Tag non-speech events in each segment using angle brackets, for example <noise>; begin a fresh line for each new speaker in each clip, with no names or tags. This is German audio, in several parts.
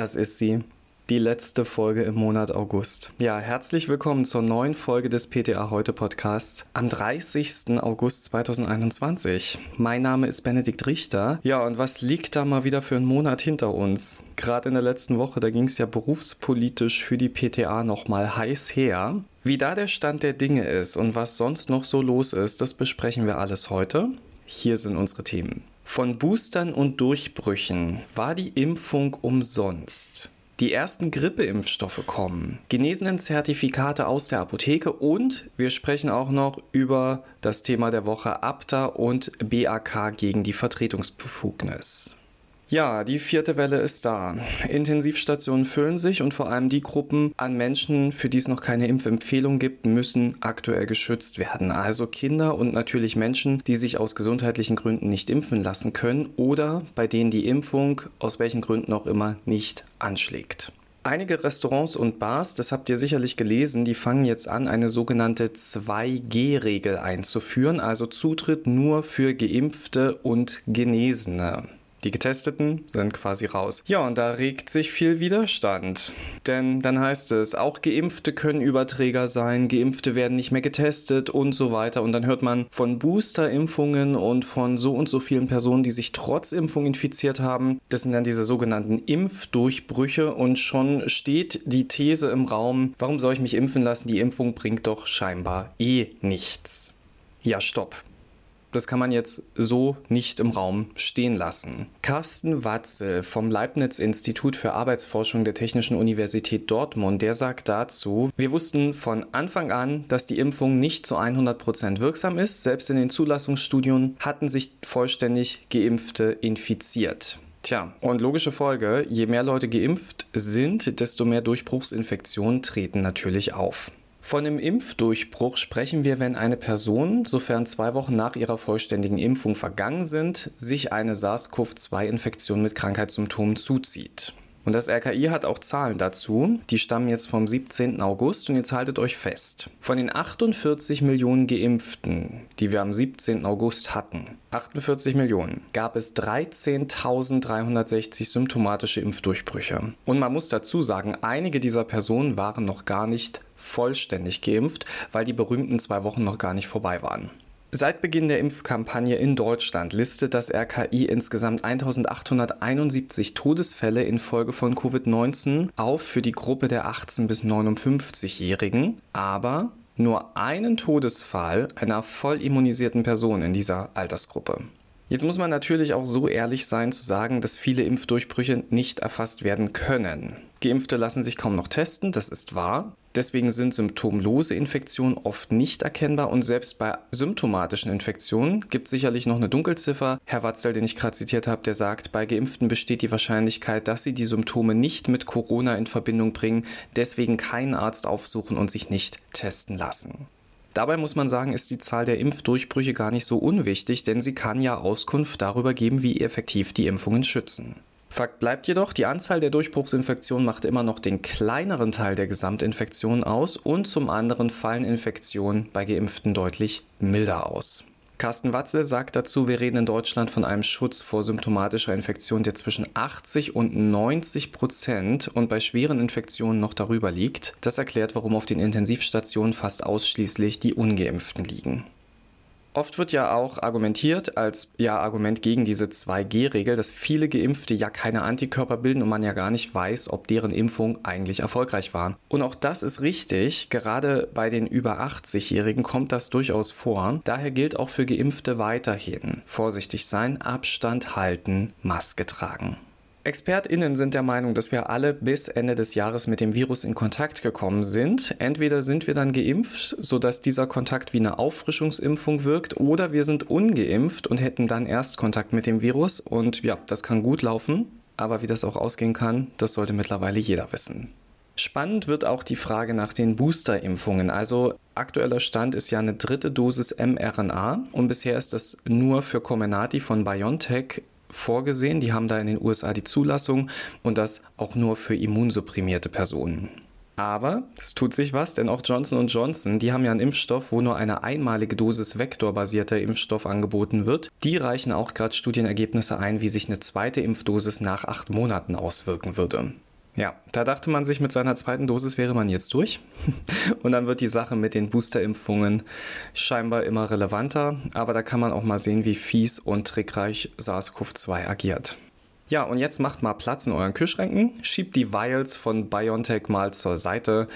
Das ist sie. Die letzte Folge im Monat August. Ja, herzlich willkommen zur neuen Folge des PTA Heute Podcasts am 30. August 2021. Mein Name ist Benedikt Richter. Ja, und was liegt da mal wieder für einen Monat hinter uns? Gerade in der letzten Woche, da ging es ja berufspolitisch für die PTA nochmal heiß her. Wie da der Stand der Dinge ist und was sonst noch so los ist, das besprechen wir alles heute. Hier sind unsere Themen. Von Boostern und Durchbrüchen war die Impfung umsonst. Die ersten Grippeimpfstoffe kommen, Genesenen-Zertifikate aus der Apotheke und wir sprechen auch noch über das Thema der Woche ABDA und BAK gegen die Vertretungsbefugnis. Ja, die vierte Welle ist da. Intensivstationen füllen sich und vor allem die Gruppen an Menschen, für die es noch keine Impfempfehlung gibt, müssen aktuell geschützt werden. Also Kinder und natürlich Menschen, die sich aus gesundheitlichen Gründen nicht impfen lassen können oder bei denen die Impfung aus welchen Gründen auch immer nicht anschlägt. Einige Restaurants und Bars, das habt ihr sicherlich gelesen, die fangen jetzt an, eine sogenannte 2G-Regel einzuführen, also Zutritt nur für geimpfte und Genesene. Die Getesteten sind quasi raus. Ja, und da regt sich viel Widerstand. Denn dann heißt es, auch Geimpfte können Überträger sein, Geimpfte werden nicht mehr getestet und so weiter. Und dann hört man von Boosterimpfungen und von so und so vielen Personen, die sich trotz Impfung infiziert haben. Das sind dann diese sogenannten Impfdurchbrüche. Und schon steht die These im Raum, warum soll ich mich impfen lassen? Die Impfung bringt doch scheinbar eh nichts. Ja, stopp. Das kann man jetzt so nicht im Raum stehen lassen. Carsten Watzel vom Leibniz-Institut für Arbeitsforschung der Technischen Universität Dortmund, der sagt dazu, wir wussten von Anfang an, dass die Impfung nicht zu 100 Prozent wirksam ist. Selbst in den Zulassungsstudien hatten sich vollständig Geimpfte infiziert. Tja, und logische Folge, je mehr Leute geimpft sind, desto mehr Durchbruchsinfektionen treten natürlich auf. Von einem Impfdurchbruch sprechen wir, wenn eine Person, sofern zwei Wochen nach ihrer vollständigen Impfung vergangen sind, sich eine SARS-CoV-2-Infektion mit Krankheitssymptomen zuzieht. Und das RKI hat auch Zahlen dazu. Die stammen jetzt vom 17. August und jetzt haltet euch fest. Von den 48 Millionen Geimpften, die wir am 17. August hatten, 48 Millionen, gab es 13.360 symptomatische Impfdurchbrüche. Und man muss dazu sagen, einige dieser Personen waren noch gar nicht vollständig geimpft, weil die berühmten zwei Wochen noch gar nicht vorbei waren. Seit Beginn der Impfkampagne in Deutschland listet das RKI insgesamt 1871 Todesfälle infolge von Covid-19 auf für die Gruppe der 18 bis 59-Jährigen, aber nur einen Todesfall einer voll immunisierten Person in dieser Altersgruppe. Jetzt muss man natürlich auch so ehrlich sein zu sagen, dass viele Impfdurchbrüche nicht erfasst werden können. Geimpfte lassen sich kaum noch testen, das ist wahr. Deswegen sind symptomlose Infektionen oft nicht erkennbar und selbst bei symptomatischen Infektionen gibt es sicherlich noch eine Dunkelziffer. Herr Watzel, den ich gerade zitiert habe, der sagt, bei Geimpften besteht die Wahrscheinlichkeit, dass sie die Symptome nicht mit Corona in Verbindung bringen, deswegen keinen Arzt aufsuchen und sich nicht testen lassen. Dabei muss man sagen, ist die Zahl der Impfdurchbrüche gar nicht so unwichtig, denn sie kann ja Auskunft darüber geben, wie effektiv die Impfungen schützen. Fakt bleibt jedoch, die Anzahl der Durchbruchsinfektionen macht immer noch den kleineren Teil der Gesamtinfektionen aus und zum anderen fallen Infektionen bei Geimpften deutlich milder aus. Carsten Watzel sagt dazu, wir reden in Deutschland von einem Schutz vor symptomatischer Infektion, der zwischen 80 und 90 Prozent und bei schweren Infektionen noch darüber liegt. Das erklärt, warum auf den Intensivstationen fast ausschließlich die ungeimpften liegen. Oft wird ja auch argumentiert als ja Argument gegen diese 2G-Regel, dass viele Geimpfte ja keine Antikörper bilden und man ja gar nicht weiß, ob deren Impfung eigentlich erfolgreich war. Und auch das ist richtig. Gerade bei den über 80-Jährigen kommt das durchaus vor. Daher gilt auch für Geimpfte weiterhin vorsichtig sein, Abstand halten, Maske tragen. ExpertInnen sind der Meinung, dass wir alle bis Ende des Jahres mit dem Virus in Kontakt gekommen sind. Entweder sind wir dann geimpft, sodass dieser Kontakt wie eine Auffrischungsimpfung wirkt, oder wir sind ungeimpft und hätten dann erst Kontakt mit dem Virus. Und ja, das kann gut laufen, aber wie das auch ausgehen kann, das sollte mittlerweile jeder wissen. Spannend wird auch die Frage nach den Boosterimpfungen. Also aktueller Stand ist ja eine dritte Dosis mRNA und bisher ist das nur für Comenati von BioNTech vorgesehen. Die haben da in den USA die Zulassung und das auch nur für immunsupprimierte Personen. Aber es tut sich was, denn auch Johnson Johnson, die haben ja einen Impfstoff, wo nur eine einmalige Dosis vektorbasierter Impfstoff angeboten wird. Die reichen auch gerade Studienergebnisse ein, wie sich eine zweite Impfdosis nach acht Monaten auswirken würde. Ja, da dachte man sich, mit seiner zweiten Dosis wäre man jetzt durch. <laughs> Und dann wird die Sache mit den Boosterimpfungen scheinbar immer relevanter. Aber da kann man auch mal sehen, wie fies und trickreich SARS-CoV-2 agiert. Ja, und jetzt macht mal Platz in euren Kühlschränken, schiebt die Vials von BioNTech mal zur Seite,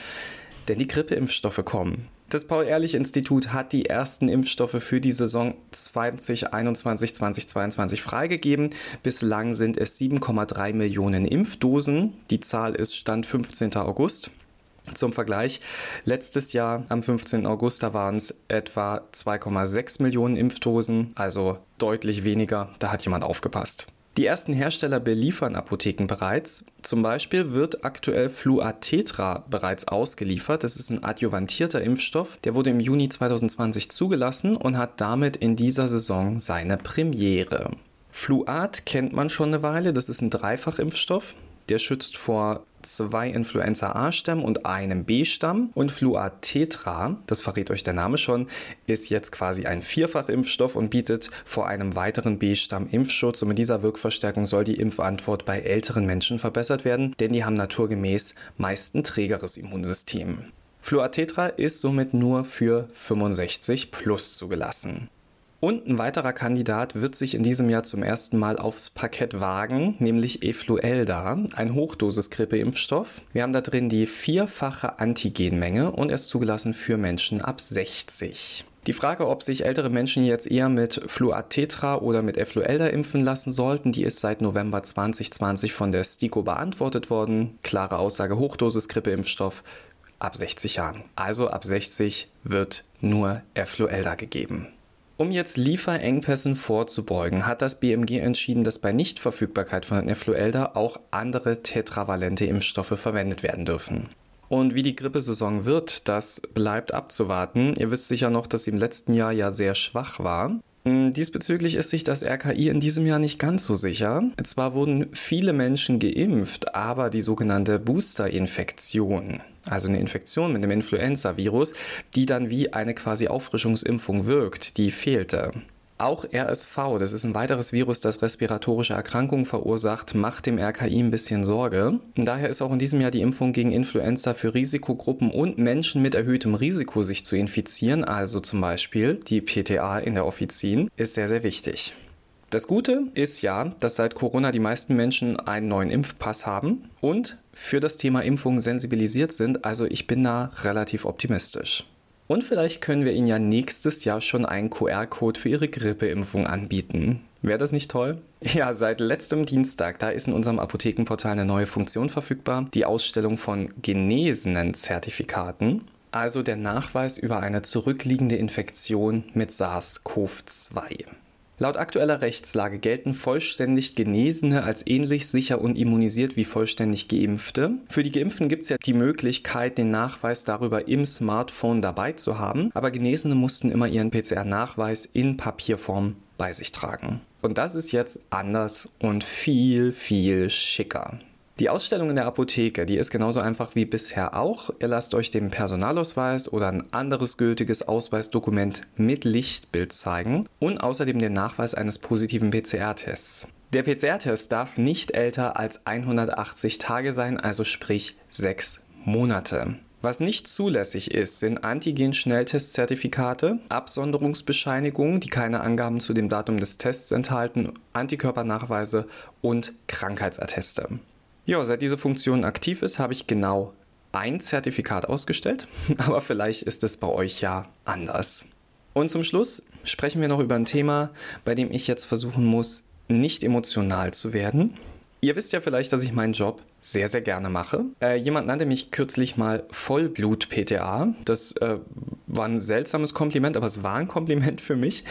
denn die Grippeimpfstoffe kommen. Das Paul-Ehrlich-Institut hat die ersten Impfstoffe für die Saison 2021-2022 freigegeben. Bislang sind es 7,3 Millionen Impfdosen. Die Zahl ist Stand 15. August. Zum Vergleich, letztes Jahr am 15. August, da waren es etwa 2,6 Millionen Impfdosen, also deutlich weniger. Da hat jemand aufgepasst. Die ersten Hersteller beliefern Apotheken bereits. Zum Beispiel wird aktuell Fluatetra bereits ausgeliefert. Das ist ein adjuvantierter Impfstoff. Der wurde im Juni 2020 zugelassen und hat damit in dieser Saison seine Premiere. Fluat kennt man schon eine Weile. Das ist ein Dreifachimpfstoff. Der schützt vor zwei Influenza-A-Stämmen und einem B-Stamm. Und Fluatetra, das verrät euch der Name schon, ist jetzt quasi ein Vierfachimpfstoff und bietet vor einem weiteren B-Stamm Impfschutz. Und mit dieser Wirkverstärkung soll die Impfantwort bei älteren Menschen verbessert werden, denn die haben naturgemäß meist ein trägeres Immunsystem. Fluatetra ist somit nur für 65 plus zugelassen. Und ein weiterer Kandidat wird sich in diesem Jahr zum ersten Mal aufs Parkett wagen, nämlich Efluelda, ein Hochdosis-Grippeimpfstoff. Wir haben da drin die vierfache Antigenmenge und er ist zugelassen für Menschen ab 60. Die Frage, ob sich ältere Menschen jetzt eher mit Fluatetra oder mit Efluelda impfen lassen sollten, die ist seit November 2020 von der STIKO beantwortet worden. Klare Aussage, Hochdosis-Grippeimpfstoff ab 60 Jahren. Also ab 60 wird nur Efluelda gegeben. Um jetzt Lieferengpässen vorzubeugen, hat das BMG entschieden, dass bei Nichtverfügbarkeit von Influelda auch andere tetravalente Impfstoffe verwendet werden dürfen. Und wie die Grippesaison wird, das bleibt abzuwarten. Ihr wisst sicher noch, dass sie im letzten Jahr ja sehr schwach war. Hm, diesbezüglich ist sich das RKI in diesem Jahr nicht ganz so sicher. Zwar wurden viele Menschen geimpft, aber die sogenannte Booster-Infektion, also eine Infektion mit dem Influenza-Virus, die dann wie eine quasi Auffrischungsimpfung wirkt, die fehlte. Auch RSV, das ist ein weiteres Virus, das respiratorische Erkrankungen verursacht, macht dem RKI ein bisschen Sorge. Daher ist auch in diesem Jahr die Impfung gegen Influenza für Risikogruppen und Menschen mit erhöhtem Risiko, sich zu infizieren, also zum Beispiel die PTA in der Offizin, ist sehr, sehr wichtig. Das Gute ist ja, dass seit Corona die meisten Menschen einen neuen Impfpass haben und für das Thema Impfung sensibilisiert sind, also ich bin da relativ optimistisch. Und vielleicht können wir Ihnen ja nächstes Jahr schon einen QR-Code für Ihre Grippeimpfung anbieten. Wäre das nicht toll? <laughs> Ja, seit letztem Dienstag, da ist in unserem Apothekenportal eine neue Funktion verfügbar, die Ausstellung von genesenen Zertifikaten, also der Nachweis über eine zurückliegende Infektion mit SARS-CoV-2. Laut aktueller Rechtslage gelten vollständig Genesene als ähnlich sicher und immunisiert wie vollständig Geimpfte. Für die Geimpften gibt es ja die Möglichkeit, den Nachweis darüber im Smartphone dabei zu haben, aber Genesene mussten immer ihren PCR-Nachweis in Papierform bei sich tragen. Und das ist jetzt anders und viel, viel schicker. Die Ausstellung in der Apotheke, die ist genauso einfach wie bisher auch. Ihr lasst euch den Personalausweis oder ein anderes gültiges Ausweisdokument mit Lichtbild zeigen und außerdem den Nachweis eines positiven PCR-Tests. Der PCR-Test darf nicht älter als 180 Tage sein, also sprich sechs Monate. Was nicht zulässig ist, sind Antigen-Schnelltestzertifikate, Absonderungsbescheinigungen, die keine Angaben zu dem Datum des Tests enthalten, Antikörpernachweise und Krankheitsatteste. Ja, seit diese Funktion aktiv ist, habe ich genau ein Zertifikat ausgestellt, <laughs> aber vielleicht ist es bei euch ja anders. Und zum Schluss sprechen wir noch über ein Thema, bei dem ich jetzt versuchen muss, nicht emotional zu werden, Ihr wisst ja vielleicht, dass ich meinen Job sehr, sehr gerne mache. Äh, jemand nannte mich kürzlich mal Vollblut-PTA. Das äh, war ein seltsames Kompliment, aber es war ein Kompliment für mich.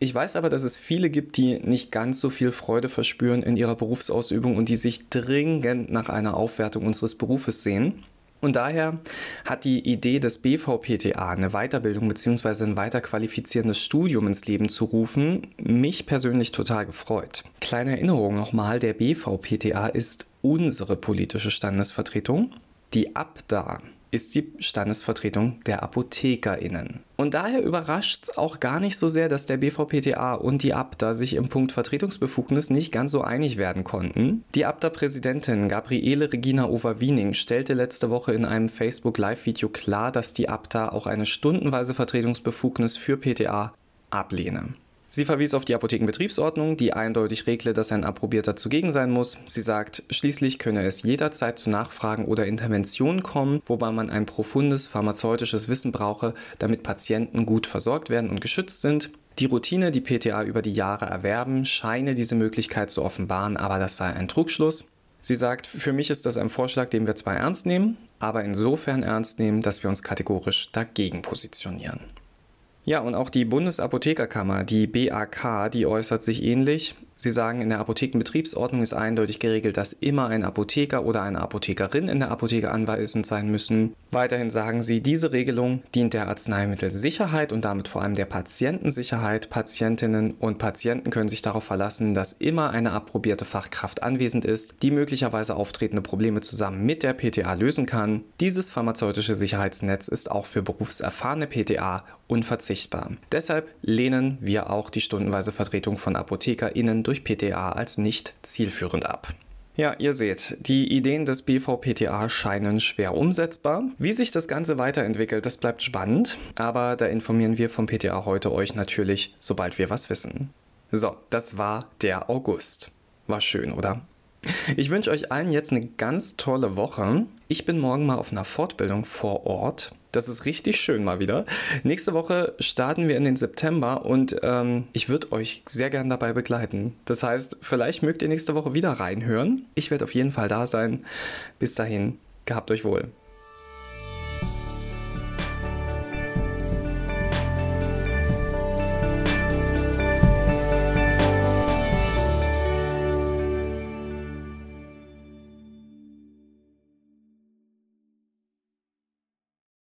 Ich weiß aber, dass es viele gibt, die nicht ganz so viel Freude verspüren in ihrer Berufsausübung und die sich dringend nach einer Aufwertung unseres Berufes sehen. Und daher hat die Idee des BVPTA, eine Weiterbildung bzw. ein weiter qualifizierendes Studium ins Leben zu rufen, mich persönlich total gefreut. Kleine Erinnerung nochmal, der BVPTA ist unsere politische Standesvertretung. Die ABDA, ist die Standesvertretung der ApothekerInnen. Und daher überrascht es auch gar nicht so sehr, dass der BVPTA und die ABDA sich im Punkt Vertretungsbefugnis nicht ganz so einig werden konnten. Die ABDA-Präsidentin Gabriele Regina Overwiening stellte letzte Woche in einem Facebook-Live-Video klar, dass die ABDA auch eine stundenweise Vertretungsbefugnis für PTA ablehne. Sie verwies auf die Apothekenbetriebsordnung, die eindeutig regle, dass ein Approbierter zugegen sein muss. Sie sagt, schließlich könne es jederzeit zu Nachfragen oder Interventionen kommen, wobei man ein profundes pharmazeutisches Wissen brauche, damit Patienten gut versorgt werden und geschützt sind. Die Routine, die PTA über die Jahre erwerben, scheine diese Möglichkeit zu offenbaren, aber das sei ein Trugschluss. Sie sagt, für mich ist das ein Vorschlag, den wir zwar ernst nehmen, aber insofern ernst nehmen, dass wir uns kategorisch dagegen positionieren. Ja, und auch die Bundesapothekerkammer, die BAK, die äußert sich ähnlich. Sie sagen, in der Apothekenbetriebsordnung ist eindeutig geregelt, dass immer ein Apotheker oder eine Apothekerin in der Apotheke anwesend sein müssen. Weiterhin sagen sie, diese Regelung dient der Arzneimittelsicherheit und damit vor allem der Patientensicherheit. Patientinnen und Patienten können sich darauf verlassen, dass immer eine approbierte Fachkraft anwesend ist, die möglicherweise auftretende Probleme zusammen mit der PTA lösen kann. Dieses pharmazeutische Sicherheitsnetz ist auch für berufserfahrene PTA unverzichtbar. Deshalb lehnen wir auch die stundenweise Vertretung von ApothekerInnen durch PTA als nicht zielführend ab. Ja, ihr seht, die Ideen des BVPTA scheinen schwer umsetzbar. Wie sich das Ganze weiterentwickelt, das bleibt spannend, aber da informieren wir vom PTA heute euch natürlich, sobald wir was wissen. So, das war der August. War schön, oder? Ich wünsche euch allen jetzt eine ganz tolle Woche. Ich bin morgen mal auf einer Fortbildung vor Ort. Das ist richtig schön mal wieder. Nächste Woche starten wir in den September und ähm, ich würde euch sehr gern dabei begleiten. Das heißt, vielleicht mögt ihr nächste Woche wieder reinhören. Ich werde auf jeden Fall da sein. Bis dahin, gehabt euch wohl.